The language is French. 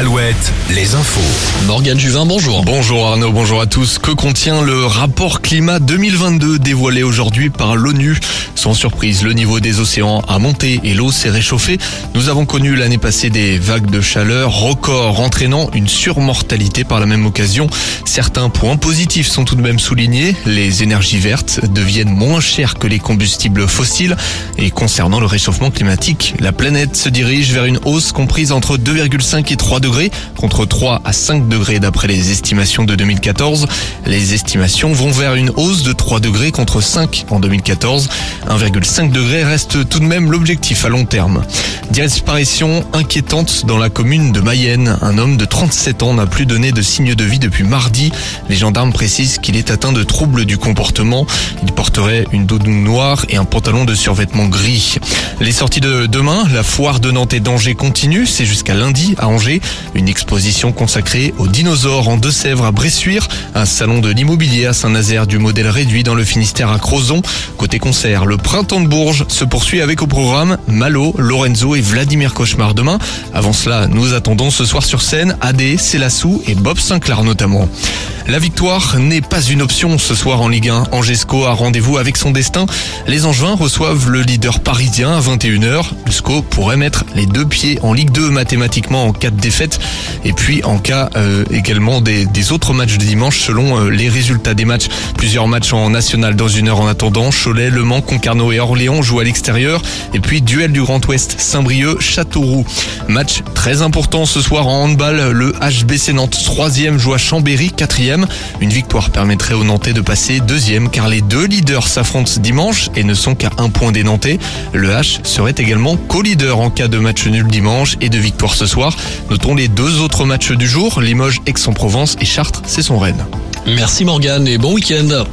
Alouette, les infos. Morgane Juvin, bonjour. Bonjour Arnaud, bonjour à tous. Que contient le rapport climat 2022 dévoilé aujourd'hui par l'ONU? Sans surprise, le niveau des océans a monté et l'eau s'est réchauffée. Nous avons connu l'année passée des vagues de chaleur records entraînant une surmortalité par la même occasion. Certains points positifs sont tout de même soulignés. Les énergies vertes deviennent moins chères que les combustibles fossiles. Et concernant le réchauffement climatique, la planète se dirige vers une hausse comprise entre 2,5 et 3 degrés contre 3 à 5 degrés d'après les estimations de 2014. Les estimations vont vers une hausse de 3 degrés contre 5 en 2014. 1,5 degré reste tout de même l'objectif à long terme. Disparition inquiétante dans la commune de Mayenne. Un homme de 37 ans n'a plus donné de signe de vie depuis mardi. Les gendarmes précisent qu'il est atteint de troubles du comportement. Il porterait une doudoune noire et un pantalon de survêtement gris. Les sorties de demain, la foire de Nantes et d'Angers continue. C'est jusqu'à lundi à Angers. Une exposition consacrée aux dinosaures en Deux-Sèvres à Bressuire, un salon de l'immobilier à Saint-Nazaire du modèle réduit dans le Finistère à Crozon. Côté concert, le printemps de Bourges se poursuit avec au programme Malo, Lorenzo et Vladimir Cauchemar demain. Avant cela, nous attendons ce soir sur scène Adé, Célassou et Bob Sinclair notamment. La victoire n'est pas une option ce soir en Ligue 1. Angesco a rendez-vous avec son destin. Les Angevins reçoivent le leader parisien à 21h. Le SCO pourrait mettre les deux pieds en Ligue 2 mathématiquement en cas de défaite et puis en cas euh, également des, des, autres matchs de dimanche selon euh, les résultats des matchs. Plusieurs matchs en national dans une heure en attendant. Cholet, Le Mans, Concarneau et Orléans jouent à l'extérieur et puis duel du Grand Ouest Saint-Brieuc, Châteauroux. Match très important ce soir en handball. Le HBC Nantes 3e joue à Chambéry 4e. Une victoire permettrait aux Nantais de passer deuxième car les deux leaders s'affrontent dimanche et ne sont qu'à un point des Nantais. Le H serait également co-leader en cas de match nul dimanche et de victoire ce soir. Notons les deux autres matchs du jour, Limoges, Aix-en-Provence et Chartres, c'est son Rennes. Merci Morgane et bon week-end.